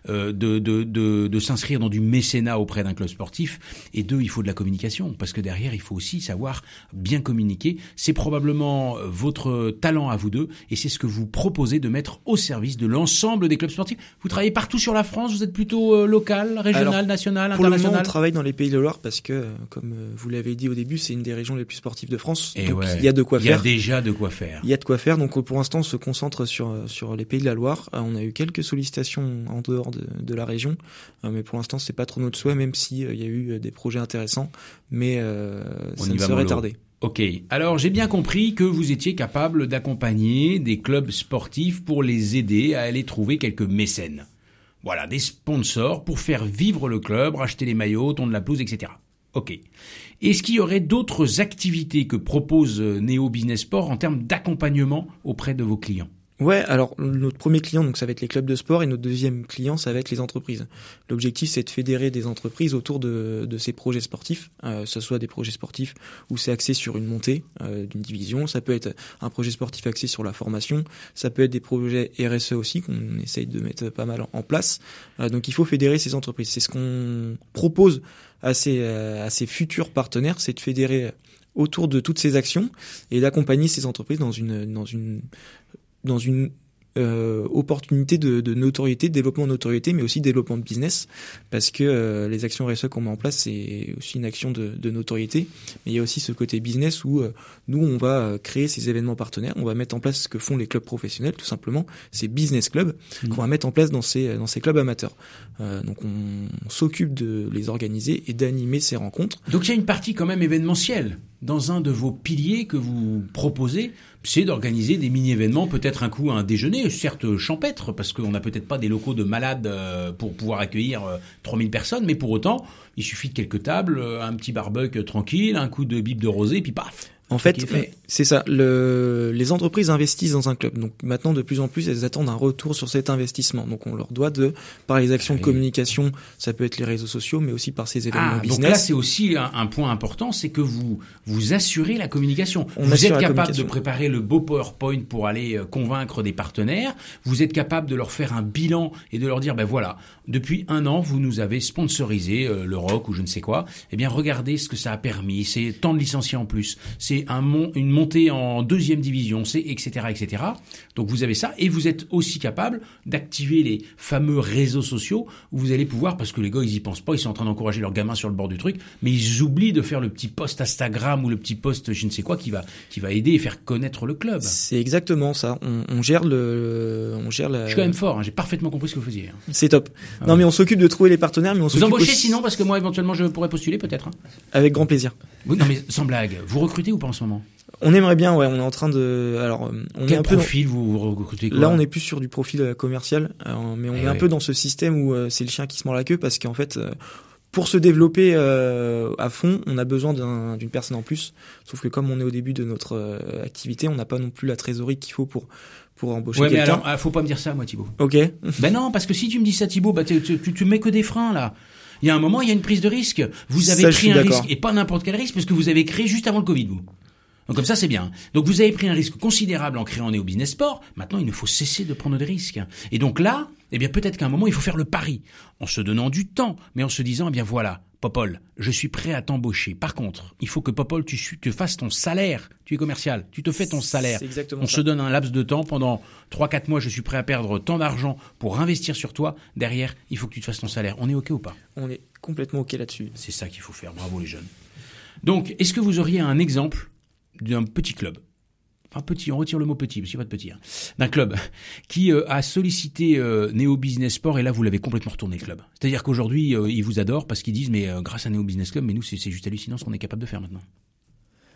euh, de, de, de, de s'inscrire dans du mécénat auprès d'un club sportif. Et deux, il faut de la communication, parce que derrière, il faut aussi savoir bien communiquer. C'est probablement euh, votre talent à vous deux, et c'est ce que vous proposez de mettre au service de l'ensemble des clubs sportifs. Vous travaillez partout sur la France, vous êtes plutôt euh, local, régional, Alors, national, Pour le moment, international on travaille dans les Pays de Loire parce que, euh, comme vous l'avez dit au début, c'est une des régions les plus sportives de France. Et donc ouais, il y a de quoi Il y a faire. déjà de quoi faire. Il y a de quoi faire. Donc pour l'instant, on se concentre sur sur les Pays de la Loire. Euh, On a eu quelques sollicitations en dehors de, de la région, euh, mais pour l'instant, c'est pas trop notre souhait, même si euh, il y a eu des projets intéressants, mais euh, ça ne serait tardé. Ok, alors j'ai bien compris que vous étiez capable d'accompagner des clubs sportifs pour les aider à aller trouver quelques mécènes. Voilà, des sponsors pour faire vivre le club, racheter les maillots, tondre la pelouse, etc. Ok. Est-ce qu'il y aurait d'autres activités que propose euh, Neo Business Sport en termes d'accompagnement auprès de vos clients? Ouais, alors notre premier client, donc ça va être les clubs de sport, et notre deuxième client, ça va être les entreprises. L'objectif, c'est de fédérer des entreprises autour de, ces projets sportifs, euh, que ce soit des projets sportifs où c'est axé sur une montée euh, d'une division, ça peut être un projet sportif axé sur la formation, ça peut être des projets RSE aussi qu'on essaye de mettre pas mal en, en place. Euh, donc il faut fédérer ces entreprises. C'est ce qu'on propose à ces, euh, à ces futurs partenaires, c'est de fédérer autour de toutes ces actions et d'accompagner ces entreprises dans une dans une dans une euh, opportunité de, de notoriété, de développement de notoriété, mais aussi de développement de business, parce que euh, les actions RSE qu'on met en place, c'est aussi une action de, de, notoriété, mais il y a aussi ce côté business où euh, nous, on va créer ces événements partenaires, on va mettre en place ce que font les clubs professionnels, tout simplement, ces business clubs Mmh. qu'on va mettre en place dans ces, dans ces clubs amateurs. Euh, donc on, s'occupe de les organiser et d'animer ces rencontres. Donc il y a une partie quand même événementielle dans un de vos piliers que vous proposez, c'est d'organiser des mini-événements, peut-être un coup un déjeuner, certes champêtre, parce qu'on n'a peut-être pas des locaux de malades euh, pour pouvoir accueillir euh, 3000 personnes, mais pour autant, il suffit de quelques tables, euh, un petit barbecue tranquille, un coup de bip de rosé, puis paf En fait, c'est ça. Le, les entreprises investissent dans un club. Donc maintenant, de plus en plus, elles attendent un retour sur cet investissement. Donc on leur doit de, par les actions de communication, ça peut être les réseaux sociaux, mais aussi par ces événements Ah, donc business. là c'est aussi un, un point important, c'est que vous vous assurez la communication. On vous êtes capable de préparer le beau PowerPoint pour aller euh, convaincre des partenaires. Vous êtes capable de leur faire un bilan et de leur dire ben voilà, depuis un an vous nous avez sponsorisé euh, le rock ou je ne sais quoi. Eh bien regardez ce que ça a permis. C'est tant de licenciés en plus. C'est un mon- une montée en deuxième division. C'est etc etc. Donc vous avez ça et vous êtes aussi capable d'activer les fameux réseaux sociaux où vous allez pouvoir parce que les gars ils y pensent pas, ils sont en train d'encourager leurs gamins sur le bord du truc, mais ils oublient de faire le petit post Instagram ou le petit post je ne sais quoi qui va qui va aider et faire connaître le club. C'est exactement ça. On, on gère le, on gère la. Je suis quand même fort, hein, j'ai parfaitement compris ce que vous faisiez. hein. C'est top. Ah non mais on s'occupe de trouver les partenaires, mais on Vous embauchez aussi- sinon parce que moi éventuellement je pourrais postuler peut-être. hein. avec grand plaisir. Oui, non mais sans blague, vous recrutez ou pas en ce moment On aimerait bien, ouais. On est en train de, alors, euh, on est Quel un peu. dans- profil vous recrutez Là, on est plus sur du profil euh, commercial, euh, mais on Eh est un peu dans ce système où euh, c'est le chien qui se mord la queue parce qu'en fait, euh, pour se développer euh, à fond, on a besoin d'un- d'une personne en plus. Sauf que comme on est au début de notre activité, on n'a pas non plus la trésorerie qu'il faut pour pour embaucher Ouais mais quelqu'un. alors ah, faut pas me dire ça moi Thibaut. Ok. Ben non, parce que si tu me dis ça, Thibaut, bah, tu, tu, mets que des freins là. Il y a un moment, il y a une prise de risque. Vous avez Ça, pris un risque et pas n'importe quel risque parce que vous avez créé juste avant le Covid, vous. Donc comme ça, c'est bien. Donc vous avez pris un risque considérable en créant Neo Business Sport. Maintenant, il ne faut cesser de prendre des risques. Et donc là, eh bien peut-être qu'à un moment, il faut faire le pari en se donnant du temps, mais en se disant, eh bien voilà, Popol, je suis prêt à t'embaucher. Par contre, il faut que Popol, tu, tu fasses ton salaire. Tu es commercial, tu te fais ton salaire. Exactement On ça. se donne un laps de temps pendant 3-4 mois, je suis prêt à perdre tant d'argent pour investir sur toi. Derrière, il faut que tu te fasses ton salaire. On est OK ou pas? On est complètement ok là-dessus. C'est ça qu'il faut faire. Bravo les jeunes. Donc, est-ce que vous auriez un exemple d'un petit club Enfin, petit, on retire le mot petit, parce qu'il n'y a pas de petit. hein. D'un club qui euh, a sollicité euh, Neo Business Sport et là, vous l'avez complètement retourné le club. C'est-à-dire qu'aujourd'hui, euh, ils vous adorent parce qu'ils disent, mais euh, grâce à Neo Business Club, mais nous, c'est juste hallucinant ce qu'on est capable de faire maintenant.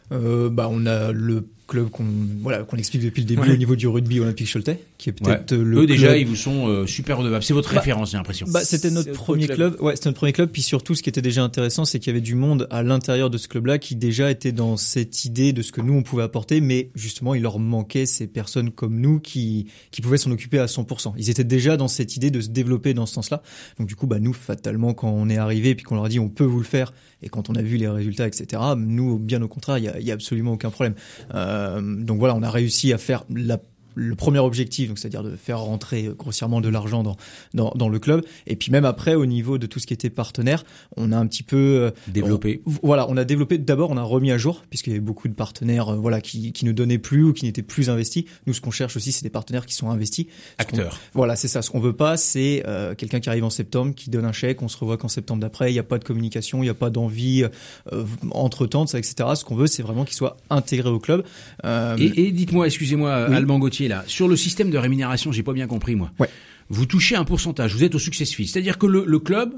Bah, on a le club qu'on voilà qu'on explique depuis le début Ouais. au niveau du rugby olympique Choletais, qui est peut-être euh, le Eux, déjà, club- ils vous sont euh, super redevables. C'est votre Bah, référence, j'ai l'impression. Bah, c'était notre premier club. club. Ouais, c'était notre premier club. Puis surtout, ce qui était déjà intéressant, c'est qu'il y avait du monde à l'intérieur de ce club-là qui déjà était dans cette idée de ce que nous on pouvait apporter, mais justement, il leur manquait ces personnes comme nous qui qui pouvaient s'en occuper à 100%. Ils étaient déjà dans cette idée de se développer dans ce sens-là. Donc du coup, bah nous, fatalement, quand on est arrivé et puis qu'on leur a dit on peut vous le faire, et quand on a vu les résultats, etc. Nous, bien au contraire, il y a, y a absolument aucun problème. Euh, donc voilà, on a réussi à faire la le premier objectif, donc c'est-à-dire de faire rentrer grossièrement de l'argent dans, dans dans le club. Et puis même après, au niveau de tout ce qui était partenaire, on a un petit peu euh, Développé. on- voilà, on a développé. D'abord, on a remis à jour puisqu'il y avait beaucoup de partenaires, euh, voilà, qui qui ne donnaient plus ou qui n'étaient plus investis. Nous, ce qu'on cherche aussi, c'est des partenaires qui sont investis. Ce qu'on- Acteur. Voilà, c'est ça. Ce qu'on veut pas, c'est euh, quelqu'un qui arrive en septembre, qui donne un chèque, on se revoit qu'en septembre d'après. Il n'y a pas de communication, il n'y a pas d'envie euh, entre temps, etc. Ce qu'on veut, c'est vraiment qu'il soit intégré au club. Euh, Et, et dites-moi, excusez-moi, Oui. Alban Gauthier, là, sur le système de rémunération, j'ai pas bien compris, moi. Ouais. Vous touchez un pourcentage, vous êtes au success fee. C'est-à-dire que le, le club,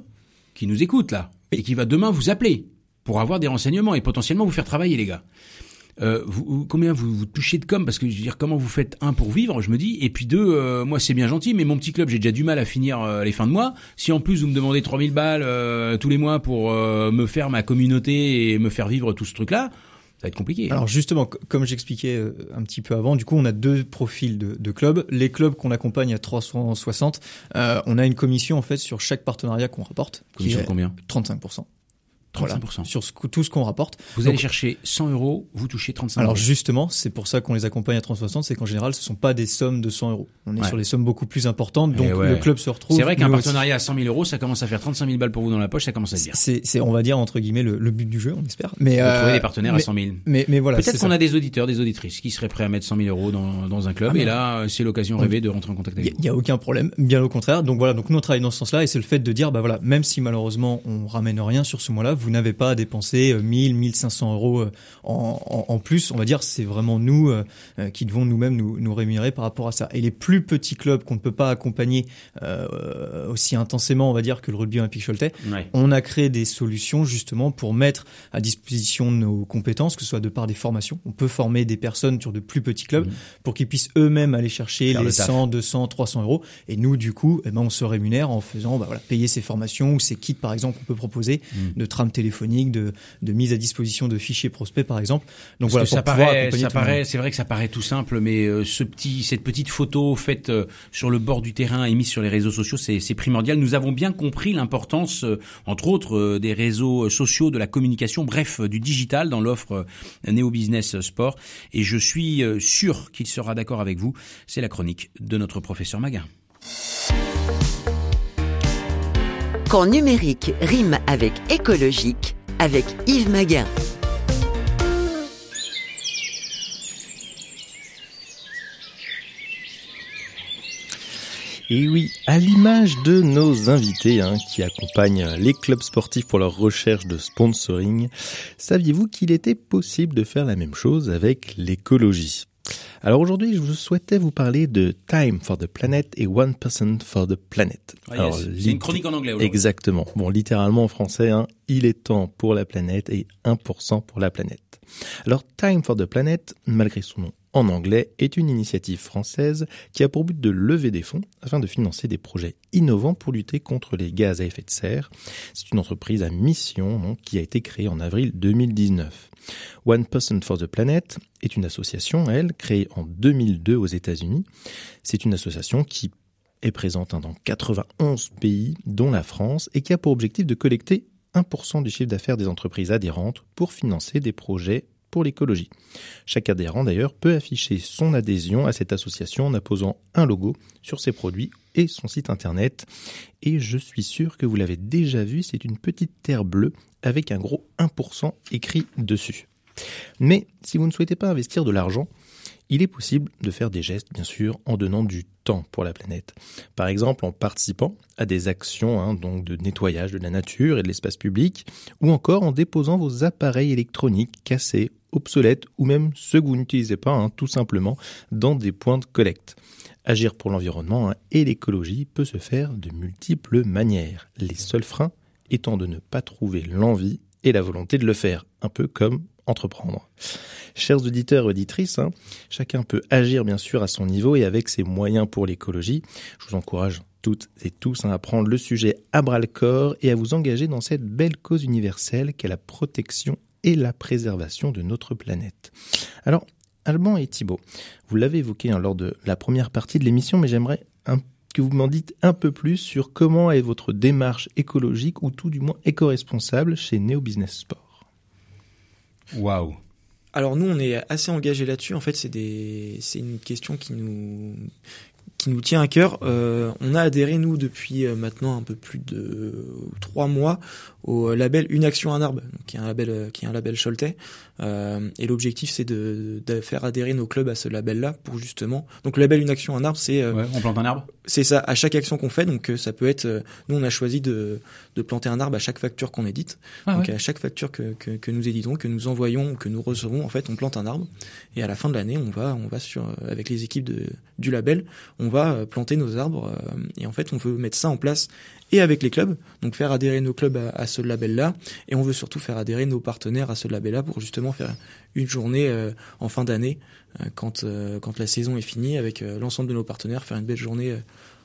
qui nous écoute, là, et qui va demain vous appeler pour avoir des renseignements et potentiellement vous faire travailler, les gars. Euh, vous, combien vous, vous touchez de com? Parce que je veux dire, comment vous faites un pour vivre, je me dis, et puis deux, euh, moi c'est bien gentil, mais mon petit club, j'ai déjà du mal à finir euh, les fins de mois. Si en plus vous me demandez 3000 balles tous les mois pour me faire ma communauté et me faire vivre tout ce truc-là, Ça va être compliqué. Alors justement, comme j'expliquais euh, un petit peu avant, du coup, on a deux profils de, de clubs. Les clubs qu'on accompagne à 360, euh, on a une commission en fait sur chaque partenariat qu'on rapporte, Commission de combien? 35%. 35%. Voilà, sur ce, tout ce qu'on rapporte. Vous Donc, allez chercher 100 euros, vous touchez 35 Alors euros. justement, c'est pour ça qu'on les accompagne à 360, c'est qu'en général, ce sont pas des sommes de 100 euros. On est Ouais. sur des sommes beaucoup plus importantes, donc Eh ouais. le club se retrouve. C'est vrai qu'un aussi. partenariat à 100 000 euros, ça commence à faire 35 000 balles pour vous dans la poche, ça commence à se dire. C'est, on va dire entre guillemets le, le but du jeu, on espère. Mais euh, trouvez des partenaires mais, à 100 000. Mais, mais voilà. Peut-être qu'on a des auditeurs, des auditrices qui seraient prêts à mettre 100 000 euros dans, dans un club, Ah, mais- et là, c'est l'occasion rêvée de rentrer en contact Il avec y, vous. y a aucun problème, bien au contraire. Donc voilà, donc nous on travaille dans ce sens-là et c'est le fait de dire bah voilà, même si malheureusement on ramène rien sur ce mois-là, vous n'avez pas à dépenser euh, 1000, 1500 euros euh, en, en, en plus. On va dire c'est vraiment nous euh, euh, qui devons nous-mêmes nous, nous rémunérer par rapport à ça. Et les plus petits clubs qu'on ne peut pas accompagner euh, aussi intensément, on va dire que le rugby olympique Choletais, Ouais. on a créé des solutions justement pour mettre à disposition nos compétences, que ce soit de par des formations. On peut former des personnes sur de plus petits clubs Mhm. pour qu'ils puissent eux-mêmes aller chercher Faire les le taf. 100, 200, 300 euros. Et nous, du coup, eh ben, on se rémunère en faisant bah, voilà, payer ces formations ou ces kits, par exemple, qu'on peut proposer Mhm. de trame téléphonique, de, de mise à disposition de fichiers prospects, par exemple. Donc Parce voilà, ça paraît, ça paraît, c'est vrai que ça paraît tout simple, mais euh, ce petit, cette petite photo faite euh, sur le bord du terrain et mise sur les réseaux sociaux, c'est primordial. Nous avons bien compris l'importance, euh, entre autres, des réseaux sociaux, de la communication, bref, du digital dans l'offre Neo Business Sport. Et je suis sûr qu'il sera d'accord avec vous. C'est la chronique de notre professeur Maguin. Quand numérique rime avec écologique, avec Yves Maguin. Et oui, à l'image de nos invités hein, qui accompagnent les clubs sportifs pour leur recherche de sponsoring, saviez-vous qu'il était possible de faire la même chose avec l'écologie? Alors aujourd'hui, je souhaitais vous parler de Time for the Planet et One Person for the Planet. Alors, c'est une chronique en anglais. Exactement. Bon, littéralement en français, hein, il est temps pour la planète et 1% pour la planète. Alors, Time for the Planet, malgré son nom en anglais, est une initiative française qui a pour but de lever des fonds afin de financer des projets innovants pour lutter contre les gaz à effet de serre. C'est une entreprise à mission donc, qui a été créée en avril 2019. One Person for the Planet est une association, elle, créée en 2002 aux États-Unis. C'est une association qui est présente hein, dans 91 pays, dont la France, et qui a pour objectif de collecter 1% du chiffre d'affaires des entreprises adhérentes pour financer des projets pour l'écologie. Chaque adhérent d'ailleurs peut afficher son adhésion à cette association en apposant un logo sur ses produits et son site internet. Et je suis sûr que vous l'avez déjà vu, c'est une petite terre bleue avec un gros 1% écrit dessus. Mais si vous ne souhaitez pas investir de l'argent, il est possible de faire des gestes, bien sûr, en donnant du temps pour la planète. Par exemple, en participant à des actions hein, donc de nettoyage de la nature et de l'espace public, ou encore en déposant vos appareils électroniques cassés, obsolètes, ou même ceux que vous n'utilisez pas, hein, tout simplement, dans des points de collecte. Agir pour l'environnement hein, et l'écologie peut se faire de multiples manières. Les seuls freins étant de ne pas trouver l'envie et la volonté de le faire, un peu comme entreprendre. Chers auditeurs et auditrices, hein, chacun peut agir bien sûr à son niveau et avec ses moyens pour l'écologie. Je vous encourage toutes et tous hein, à prendre le sujet à bras le corps et à vous engager dans cette belle cause universelle qu'est la protection et la préservation de notre planète. Alors, Alban et Thibault, vous l'avez évoqué hein, lors de la première partie de l'émission, mais j'aimerais que vous m'en dites un peu plus sur comment est votre démarche écologique ou tout du moins éco-responsable chez Neo Business Sport. Waouh. Alors nous, on est assez engagé là-dessus. En fait, c'est des, c'est une question qui nous, qui nous tient à cœur. Euh, on a adhéré nous depuis euh, maintenant un peu plus de trois mois au label Une action un arbre, qui est un label, euh, qui est un label Choletais. Euh, et l'objectif, c'est de, de faire adhérer nos clubs à ce label-là pour justement. Donc le label Une action un arbre, c'est euh, Ouais, on plante un arbre c'est ça, à chaque action qu'on fait, donc euh, ça peut être, euh, nous on a choisi de, de planter un arbre à chaque facture qu'on édite. Ah donc ouais. à chaque facture que, que, que nous éditons, que nous envoyons, que nous recevons, en fait on plante un arbre. Et à la fin de l'année, on va, on va sur, euh, avec les équipes de, du label, on va euh, planter nos arbres. euh, et en fait on veut mettre ça en place et avec les clubs, donc faire adhérer nos clubs à, à ce label-là. Et on veut surtout faire adhérer nos partenaires à ce label-là pour justement faire une journée euh, en fin d'année, euh, quand, euh, quand la saison est finie, avec euh, l'ensemble de nos partenaires, faire une belle journée. euh,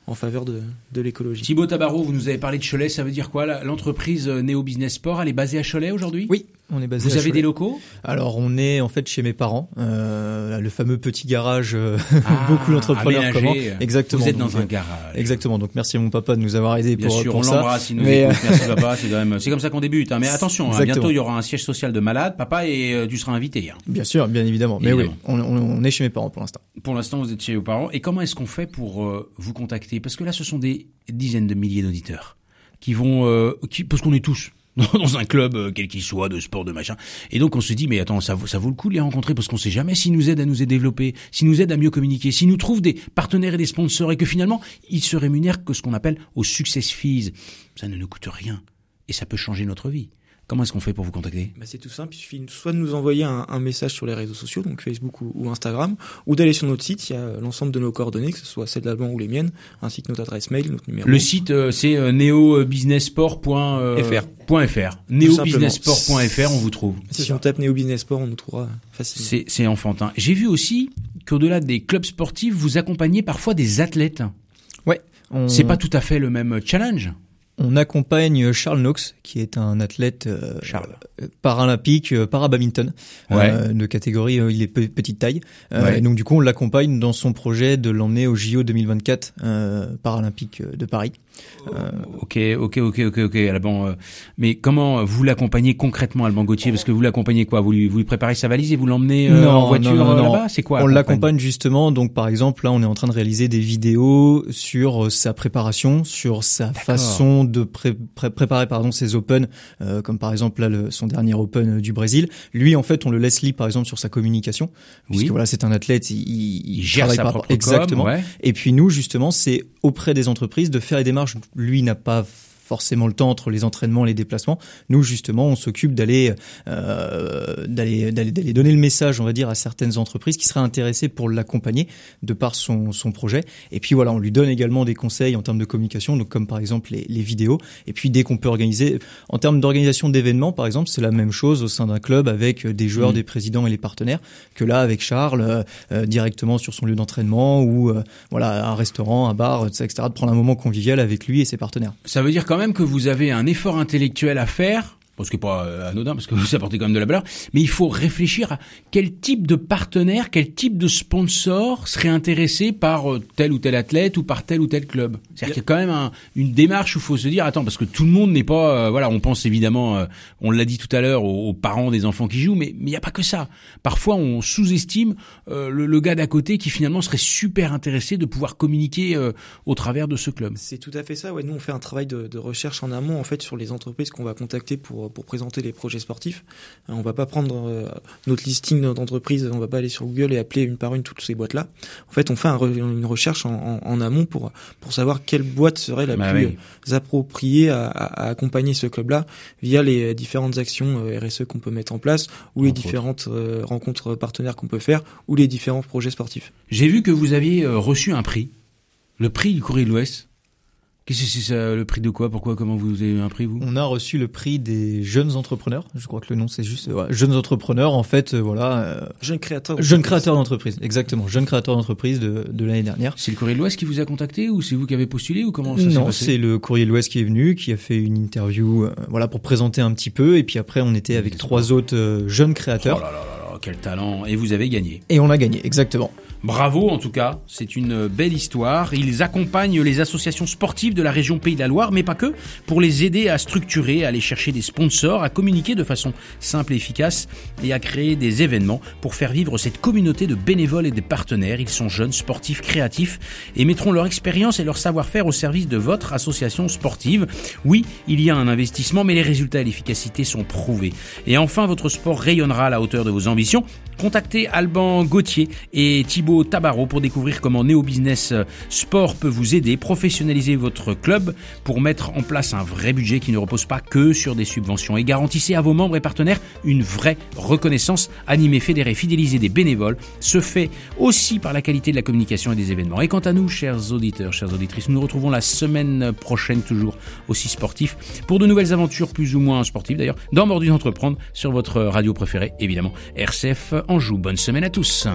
en faveur de, de l'écologie. Thibaut Tabarot, vous nous avez parlé de Cholet, ça veut dire quoi? L'entreprise Neo Business Sport, elle est basée à Cholet aujourd'hui? Oui, On est basé Vous à avez Cholet. des locaux? Alors on est en fait chez mes parents, euh, le fameux petit garage. euh, Ah, beaucoup d'entrepreneurs comment Exactement. Vous êtes dans Donc, un garage. Exactement. Donc merci à mon papa de nous avoir aidés Bien pour, sûr, pour on ça. l'embrasse, il nous Mais, écoute. Merci papa, c'est quand même, c'est comme ça qu'on débute. hein. Mais attention, hein, bientôt il y aura un siège social de malade, papa, et euh, tu seras invité. hein. Bien sûr, bien évidemment. Mais Évidemment. oui, on, on- on est chez mes parents pour l'instant. Pour l'instant, vous êtes chez vos parents. Et comment est-ce qu'on fait pour euh, vous contacter? Parce que là, ce sont des dizaines de milliers d'auditeurs qui vont, qui, parce qu'on est tous dans un club, euh, quel qu'il soit, de sport, de machin. Et donc, on se dit, mais attends, ça vaut, ça vaut le coup de les rencontrer parce qu'on sait jamais s'ils nous aident à nous développer, s'ils nous aident à mieux communiquer, s'ils nous trouvent des partenaires et des sponsors et que finalement, ils se rémunèrent que ce qu'on appelle au success fees. Ça ne nous coûte rien. Et ça peut changer notre vie. Comment est-ce qu'on fait pour vous contacter? Bah, c'est tout simple, il suffit soit de nous envoyer un, un message sur les réseaux sociaux, donc Facebook ou, ou Instagram, ou d'aller sur notre site, il y a l'ensemble de nos coordonnées, que ce soit celles d'Alban ou les miennes, ainsi que notre adresse mail, notre numéro. Le site, euh, c'est euh, neobusinesssport.fr. Neobusinesssport.fr, on vous trouve. Si on tape Néo Business Sport, on nous trouvera facilement. C'est, c'est enfantin. J'ai vu aussi qu'au-delà des clubs sportifs, vous accompagnez parfois des athlètes. Ouais. On, C'est pas tout à fait le même challenge. On accompagne Charles Knox, qui est un athlète euh, euh, paralympique, euh, para-badminton, Ouais. euh, de catégorie, il est pe- petite taille. Ouais. et donc du coup, on l'accompagne dans son projet de l'emmener au JO 2024 euh, paralympique de Paris. Euh, Ok, ok, ok, ok, ok. Alban, euh, mais comment vous l'accompagnez concrètement, Alban Gauthier? Parce que vous l'accompagnez quoi? Vous lui, vous lui préparez sa valise et vous l'emmenez euh, en voiture non, non, euh, non. là-bas? C'est quoi on l'accompagne justement, donc par exemple là on est en train de réaliser des vidéos sur euh, sa préparation, sur sa façon de pré- pré- préparer pardon ses Open, euh, comme par exemple là le- son dernier Open euh, du Brésil. Lui en fait on le laisse libre par exemple sur sa communication, puisque Oui. voilà c'est un athlète, il, il- Il gère sa propre exactement. com, ouais. Et puis nous justement c'est auprès des entreprises de faire les démarches. Lui n'a pas forcément le temps entre les entraînements, les déplacements. Nous justement, on s'occupe d'aller euh, d'aller d'aller d'aller donner le message, on va dire, à certaines entreprises qui seraient intéressées pour l'accompagner de par son son projet. Et puis voilà, on lui donne également des conseils en termes de communication, donc comme par exemple les, les vidéos. Et puis dès qu'on peut organiser, en termes d'organisation d'événements, par exemple, c'est la même chose au sein d'un club avec des joueurs, Mhm. des présidents et les partenaires que là avec Charles euh, euh, directement sur son lieu d'entraînement ou euh, voilà un restaurant, un bar, etc., etc., de prendre un moment convivial avec lui et ses partenaires. Ça veut dire quand même que vous avez un effort intellectuel à faire. Parce que pas euh, anodin, parce que vous apportez quand même de la valeur, mais il faut réfléchir à quel type de partenaire, quel type de sponsor serait intéressé par euh, tel ou tel athlète ou par tel ou tel club. C'est-à-dire qu'il y a quand même un- une démarche où il faut se dire, attends, parce que tout le monde n'est pas, euh, voilà, on pense évidemment, euh, on l'a dit tout à l'heure, aux, aux parents des enfants qui jouent, mais mais il n'y a pas que ça. Parfois, on sous-estime euh, le, le gars d'à côté qui finalement serait super intéressé de pouvoir communiquer euh, au travers de ce club. C'est tout à fait ça. Ouais, nous on fait un travail de, de recherche en amont en fait sur les entreprises qu'on va contacter pour pour présenter les projets sportifs. On va pas prendre euh, notre listing d'entreprises, on va pas aller sur Google et appeler une par une toutes ces boîtes là. En fait, on fait un une recherche en, en- en amont pour pour savoir quelle boîte serait la Bah plus oui. appropriée à, accompagner ce club là via les euh, différentes actions euh, RSE qu'on peut mettre en place ou les autres. différentes rencontres partenaires qu'on peut faire ou les différents projets sportifs. J'ai vu que vous aviez reçu un prix, le prix du Courrier de l'Ouest. Qu'est-ce que c'est ça, le prix de quoi? Pourquoi? Comment vous avez eu un prix vous? On a reçu le prix des jeunes entrepreneurs. Je crois que le nom c'est juste euh, ouais, jeunes entrepreneurs. En fait, euh, voilà, euh, Jeunes créateurs. jeunes créateurs d'entreprise. Exactement, jeunes créateurs d'entreprise de, de l'année dernière. C'est le Courrier de l'Ouest qui vous a contacté ou c'est vous qui avez postulé ou comment ça s'est Non, c'est le Courrier de l'Ouest qui est venu, qui a fait une interview, euh, voilà, pour présenter un petit peu. Et puis après, on était avec trois autres euh, jeunes Oh créateurs. là là là là, quel talent Et vous avez gagné. Et on a gagné, exactement. Bravo en tout cas, c'est une belle histoire. Ils accompagnent les associations sportives de la région Pays de la Loire, mais pas que, pour les aider à structurer, à aller chercher des sponsors, à communiquer de façon simple et efficace et à créer des événements pour faire vivre cette communauté de bénévoles et de partenaires. Ils sont jeunes, sportifs, créatifs et mettront leur expérience et leur savoir-faire au service de votre association sportive. Oui, il y a un investissement, mais les résultats et l'efficacité sont prouvés. Et enfin, votre sport rayonnera à la hauteur de vos ambitions. Contactez Alban Gauthier et Thibaut Tabarot pour découvrir comment Neo Business Sport peut vous aider, professionnaliser votre club pour mettre en place un vrai budget qui ne repose pas que sur des subventions et garantissez à vos membres et partenaires une vraie reconnaissance. Animer, fédérer, fidéliser des bénévoles se fait aussi par la qualité de la communication et des événements. Et quant à nous, chers auditeurs, chères auditrices, nous nous retrouvons la semaine prochaine, toujours aussi sportif, pour de nouvelles aventures plus ou moins sportives d'ailleurs, dans Mordu d'entreprendre sur votre radio préférée, évidemment, RCF Anjou. Bonne semaine à tous.